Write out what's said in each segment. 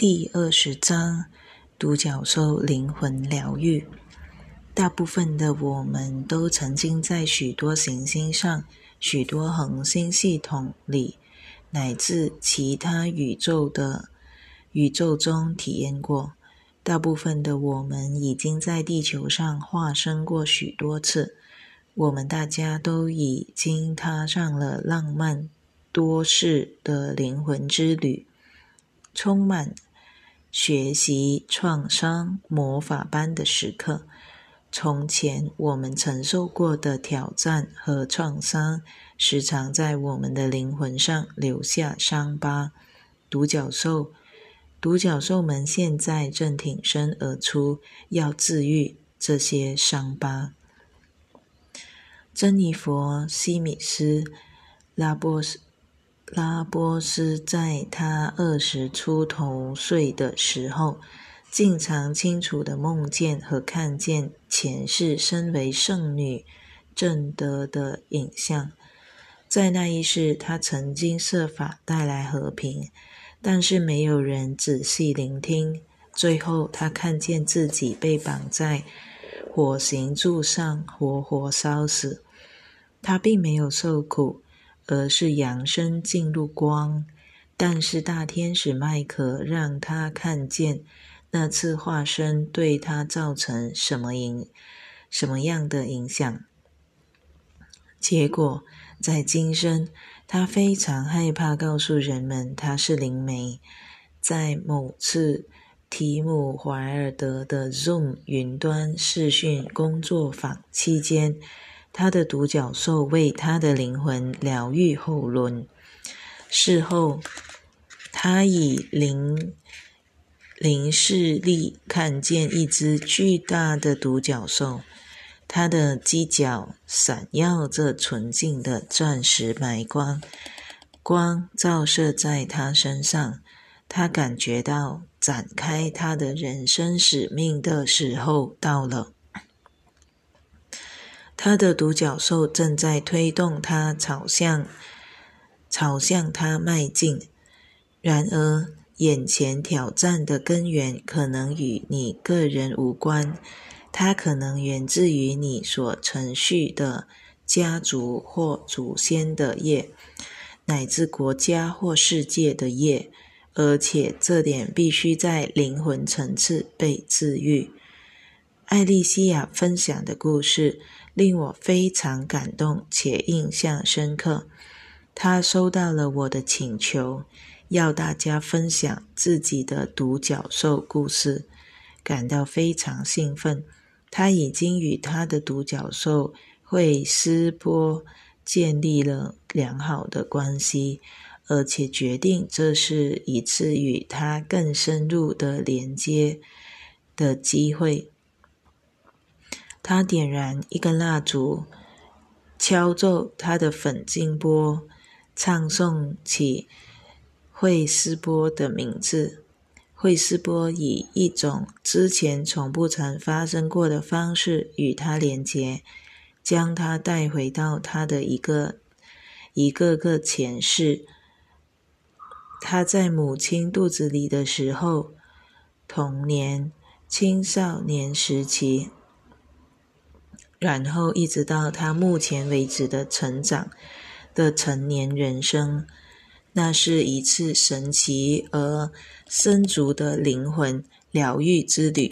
第二十章：独角兽灵魂疗愈。大部分的我们都曾经在许多行星上、许多恒星系统里，乃至其他宇宙的宇宙中体验过。大部分的我们已经在地球上化身过许多次。我们大家都已经踏上了浪漫多事的灵魂之旅，充满。学习创伤魔法般的时刻，从前我们承受过的挑战和创伤，时常在我们的灵魂上留下伤疤。独角兽，独角兽们现在正挺身而出，要治愈这些伤疤。珍妮佛·西米斯·拉波斯。拉波斯在他二十出头岁的时候，经常清楚的梦见和看见前世身为圣女正德的影像。在那一世，他曾经设法带来和平，但是没有人仔细聆听。最后，他看见自己被绑在火刑柱上，活活烧死。他并没有受苦。而是扬声进入光，但是大天使麦克让他看见那次化身对他造成什么影、什么样的影响。结果在今生，他非常害怕告诉人们他是灵媒。在某次提姆·怀尔德的 Zoom 云端视讯工作坊期间。他的独角兽为他的灵魂疗愈后轮。事后，他以灵灵视力看见一只巨大的独角兽，它的犄角闪耀着纯净的钻石白光，光照射在他身上。他感觉到展开他的人生使命的时候到了。他的独角兽正在推动他朝向朝向他迈进。然而，眼前挑战的根源可能与你个人无关，它可能源自于你所承续的家族或祖先的业，乃至国家或世界的业，而且这点必须在灵魂层次被治愈。艾丽西亚分享的故事。令我非常感动且印象深刻。他收到了我的请求，要大家分享自己的独角兽故事，感到非常兴奋。他已经与他的独角兽惠斯波建立了良好的关系，而且决定这是一次与他更深入的连接的机会。他点燃一根蜡烛，敲奏他的粉金钵，唱诵起惠斯波的名字。惠斯波以一种之前从不曾发生过的方式与他连结，将他带回到他的一个一个个前世。他在母亲肚子里的时候，童年、青少年时期。然后一直到他目前为止的成长的成年人生，那是一次神奇而深足的灵魂疗愈之旅。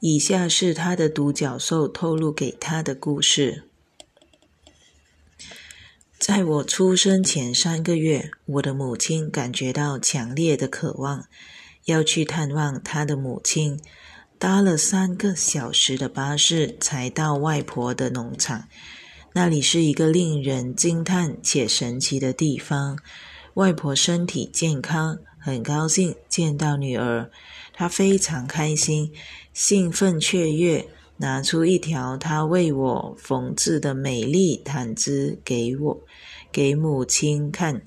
以下是他的独角兽透露给他的故事：在我出生前三个月，我的母亲感觉到强烈的渴望，要去探望她的母亲。搭了三个小时的巴士才到外婆的农场，那里是一个令人惊叹且神奇的地方。外婆身体健康，很高兴见到女儿，她非常开心，兴奋雀跃，拿出一条她为我缝制的美丽毯子给我，给母亲看。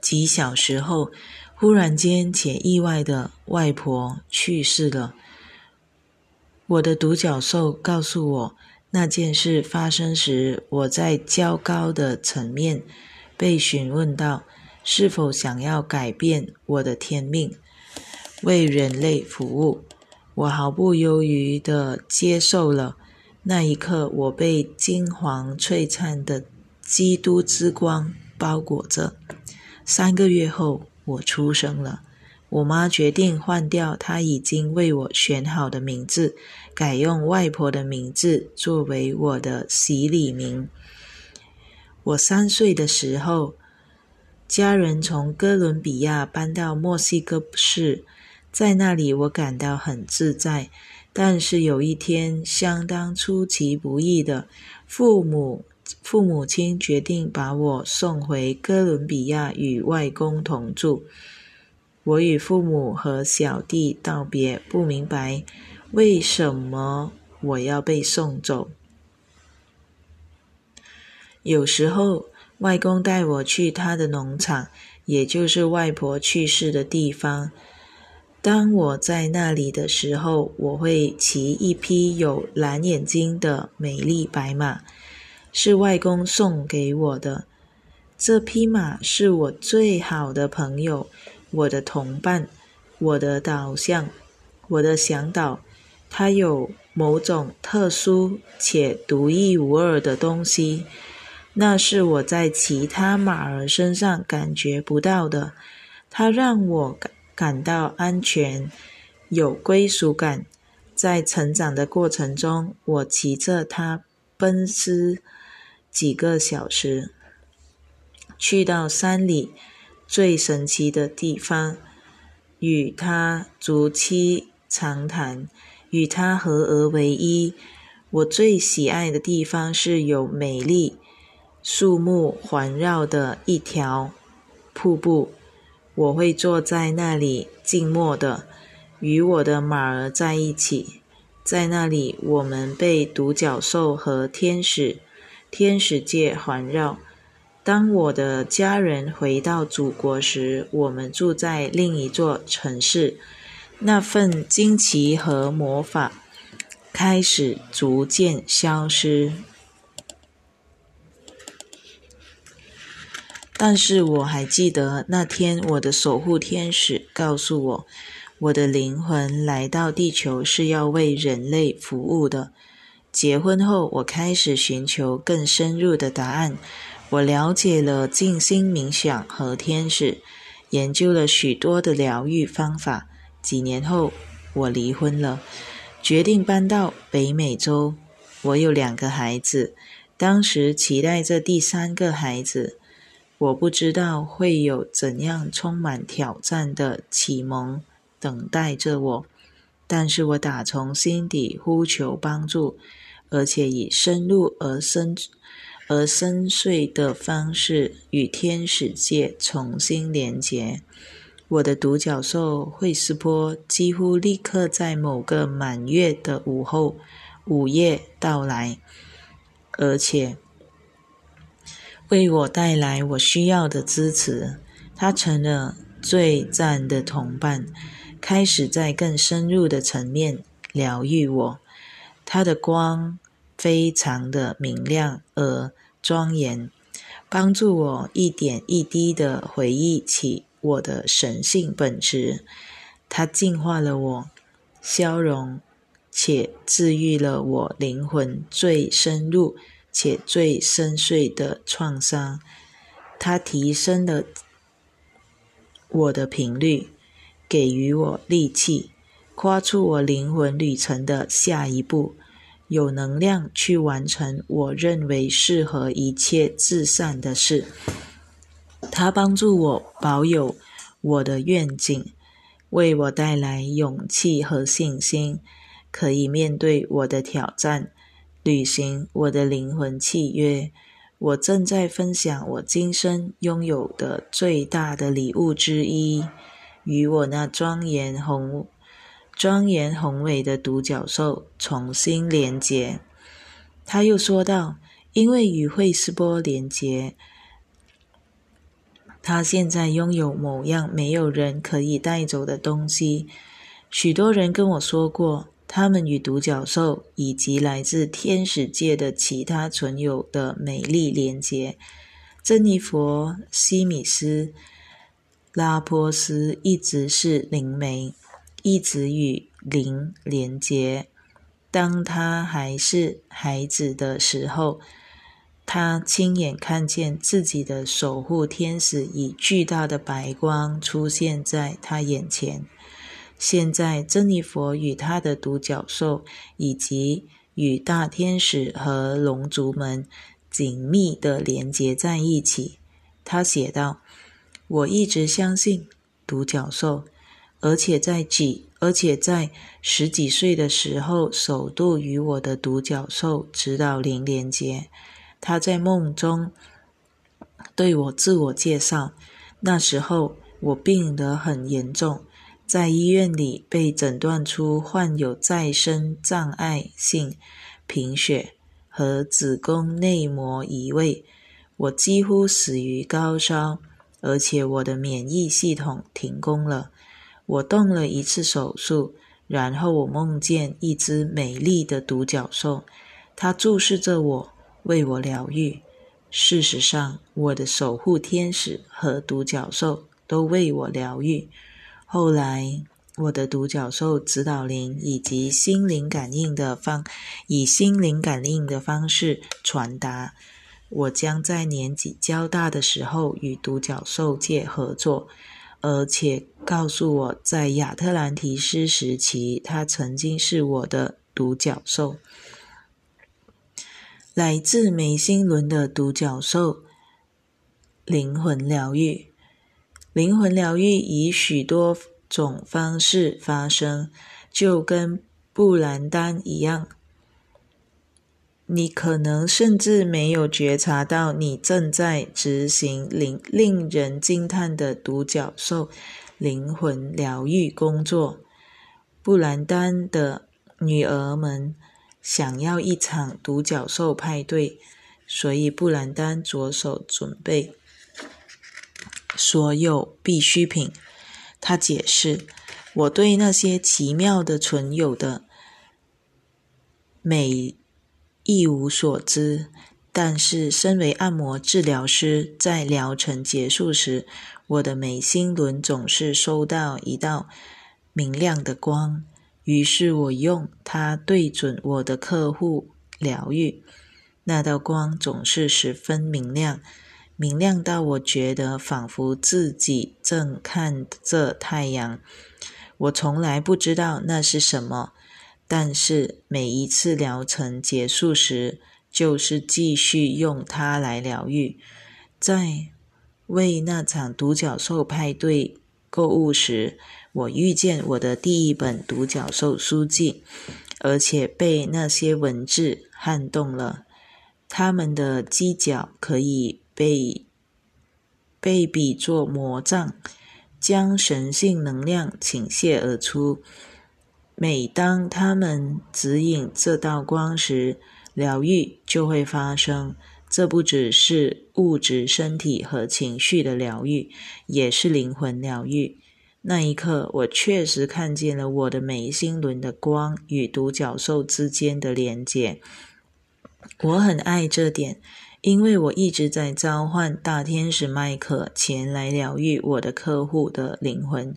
几小时后。忽然间且意外的，外婆去世了。我的独角兽告诉我，那件事发生时，我在较高的层面被询问到：是否想要改变我的天命，为人类服务？我毫不犹豫地接受了。那一刻，我被金黄璀璨的基督之光包裹着。三个月后，我出生了。我妈决定换掉她已经为我选好的名字，改用外婆的名字作为我的洗礼名。我三岁的时候。家人从哥伦比亚搬到墨西哥市，在那里我感到很自在。但是有一天，相当出其不意的，父母父母亲决定把我送回哥伦比亚与外公同住。我与父母和小弟道别，不明白为什么我要被送走。有时候。外公带我去他的农场，也就是外婆去世的地方。当我在那里的时候，我会骑一匹有蓝眼睛的美丽白马，是外公送给我的。这匹马是我最好的朋友，我的同伴，我的导向，我的向导。它有某种特殊且独一无二的东西。那是我在其他马儿身上感觉不到的，它让我感感到安全，有归属感。在成长的过程中，我骑着它奔驰几个小时，去到山里最神奇的地方，与他逐期长谈，与他合而为一。我最喜爱的地方是有美丽。树木环绕的一条瀑布，我会坐在那里静默的，与我的马儿在一起。在那里，我们被独角兽和天使、天使界环绕。当我的家人回到祖国时，我们住在另一座城市。那份惊奇和魔法开始逐渐消失。但是我还记得那天，我的守护天使告诉我，我的灵魂来到地球是要为人类服务的。结婚后，我开始寻求更深入的答案。我了解了静心冥想和天使，研究了许多的疗愈方法。几年后，我离婚了，决定搬到北美洲。我有两个孩子，当时期待着第三个孩子。我不知道会有怎样充满挑战的启蒙等待着我，但是我打从心底呼求帮助，而且以深入而深而深邃的方式与天使界重新连接。我的独角兽惠斯波几乎立刻在某个满月的午后午夜到来，而且。为我带来我需要的支持，他成了最赞的同伴，开始在更深入的层面疗愈我。他的光非常的明亮而庄严，帮助我一点一滴的回忆起我的神性本质。它净化了我，消融且治愈了我灵魂最深入。且最深邃的创伤，它提升了我的频率，给予我力气，跨出我灵魂旅程的下一步，有能量去完成我认为适合一切至善的事。它帮助我保有我的愿景，为我带来勇气和信心，可以面对我的挑战。履行我的灵魂契约，我正在分享我今生拥有的最大的礼物之一，与我那庄严宏、庄严宏伟的独角兽重新连接。他又说道：“因为与惠斯波连接，他现在拥有某样没有人可以带走的东西。许多人跟我说过。”他们与独角兽以及来自天使界的其他存有的美丽连接，珍妮佛·西米斯·拉波斯一直是灵媒，一直与灵连结。当他还是孩子的时候，他亲眼看见自己的守护天使以巨大的白光出现在他眼前。现在，珍妮佛与他的独角兽以及与大天使和龙族们紧密的连接在一起。他写道：“我一直相信独角兽，而且在几。”而且在十几岁的时候，首度与我的独角兽指导灵连接。他在梦中对我自我介绍。那时候我病得很严重，在医院里被诊断出患有再生障碍性贫血和子宫内膜移位。我几乎死于高烧，而且我的免疫系统停工了。我动了一次手术，然后我梦见一只美丽的独角兽，它注视着我，为我疗愈。事实上，我的守护天使和独角兽都为我疗愈。后来，我的独角兽指导灵以及心灵感应的方，以心灵感应的方式传达。我将在年纪较大的时候与独角兽界合作。而且告诉我在亚特兰提斯时期，他曾经是我的独角兽。来自美心轮的独角兽灵魂疗愈，灵魂疗愈以许多种方式发生，就跟布兰丹一样。你可能甚至没有觉察到，你正在执行令令人惊叹的独角兽灵魂疗愈工作。布兰丹的女儿们想要一场独角兽派对，所以布兰丹着手准备所有必需品。他解释：“我对那些奇妙的存有的美。”一无所知，但是身为按摩治疗师，在疗程结束时，我的眉心轮总是收到一道明亮的光。于是我用它对准我的客户疗愈，那道光总是十分明亮，明亮到我觉得仿佛自己正看着太阳。我从来不知道那是什么。但是每一次疗程结束时，就是继续用它来疗愈。在为那场独角兽派对购物时，我遇见我的第一本独角兽书籍，而且被那些文字撼动了。它们的犄角可以被被比作魔杖，将神性能量倾泻而出。每当他们指引这道光时，疗愈就会发生。这不只是物质身体和情绪的疗愈，也是灵魂疗愈。那一刻，我确实看见了我的眉心轮的光与独角兽之间的连接。我很爱这点，因为我一直在召唤大天使麦克前来疗愈我的客户的灵魂。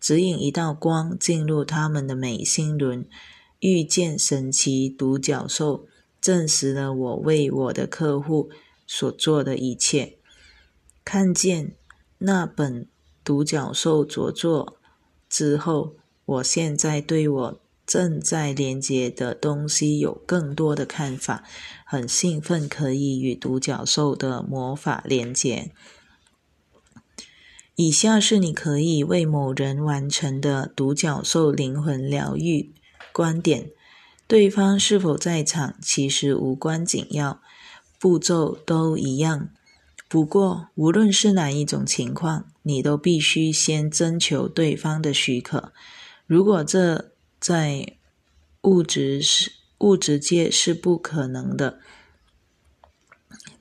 指引一道光进入他们的美心轮，遇见神奇独角兽，证实了我为我的客户所做的一切。看见那本独角兽着作之后，我现在对我正在连接的东西有更多的看法，很兴奋可以与独角兽的魔法连接。以下是你可以为某人完成的独角兽灵魂疗愈观点：对方是否在场其实无关紧要，步骤都一样。不过，无论是哪一种情况，你都必须先征求对方的许可。如果这在物质是物质界是不可能的，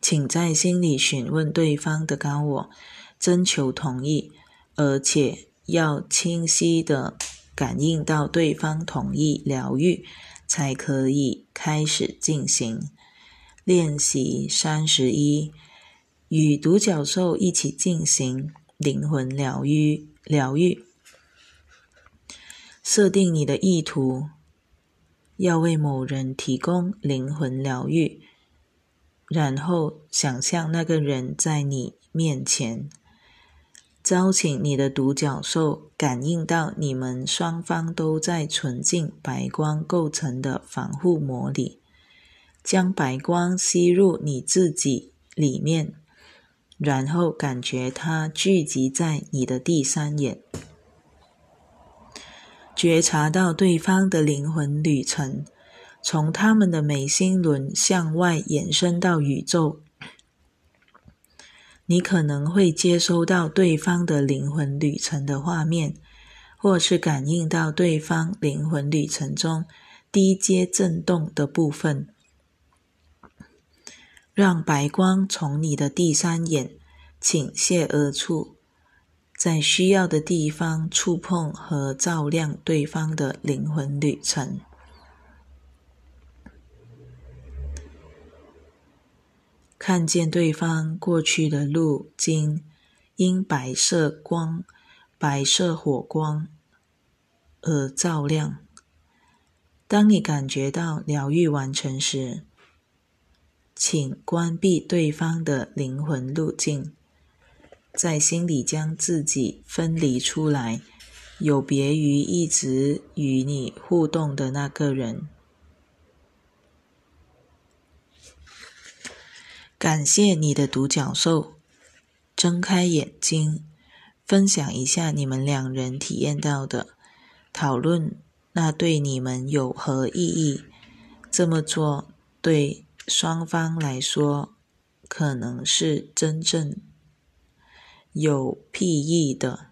请在心里询问对方的高我。征求同意，而且要清晰的感应到对方同意疗愈，才可以开始进行练习。三十一，与独角兽一起进行灵魂疗愈。疗愈，设定你的意图，要为某人提供灵魂疗愈，然后想象那个人在你面前，招请你的独角兽感应到你们双方都在纯净白光构成的防护膜里，将白光吸入你自己里面。然后感觉它聚集在你的第三眼，觉察到对方的灵魂旅程，从他们的眉心轮向外延伸到宇宙。你可能会接收到对方的灵魂旅程的画面，或是感应到对方灵魂旅程中低阶震动的部分。让白光从你的第三眼倾泻而出，在需要的地方触碰和照亮对方的灵魂旅程，看见对方过去的路径因白色光、白色火光而照亮。当你感觉到疗愈完成时，请关闭对方的灵魂路径，在心里将自己分离出来，有别于一直与你互动的那个人。感谢你的独角兽，睁开眼睛，分享一下你们两人体验到的，讨论那对你们有何意义？这么做对。双方来说，可能是真正有裨益的。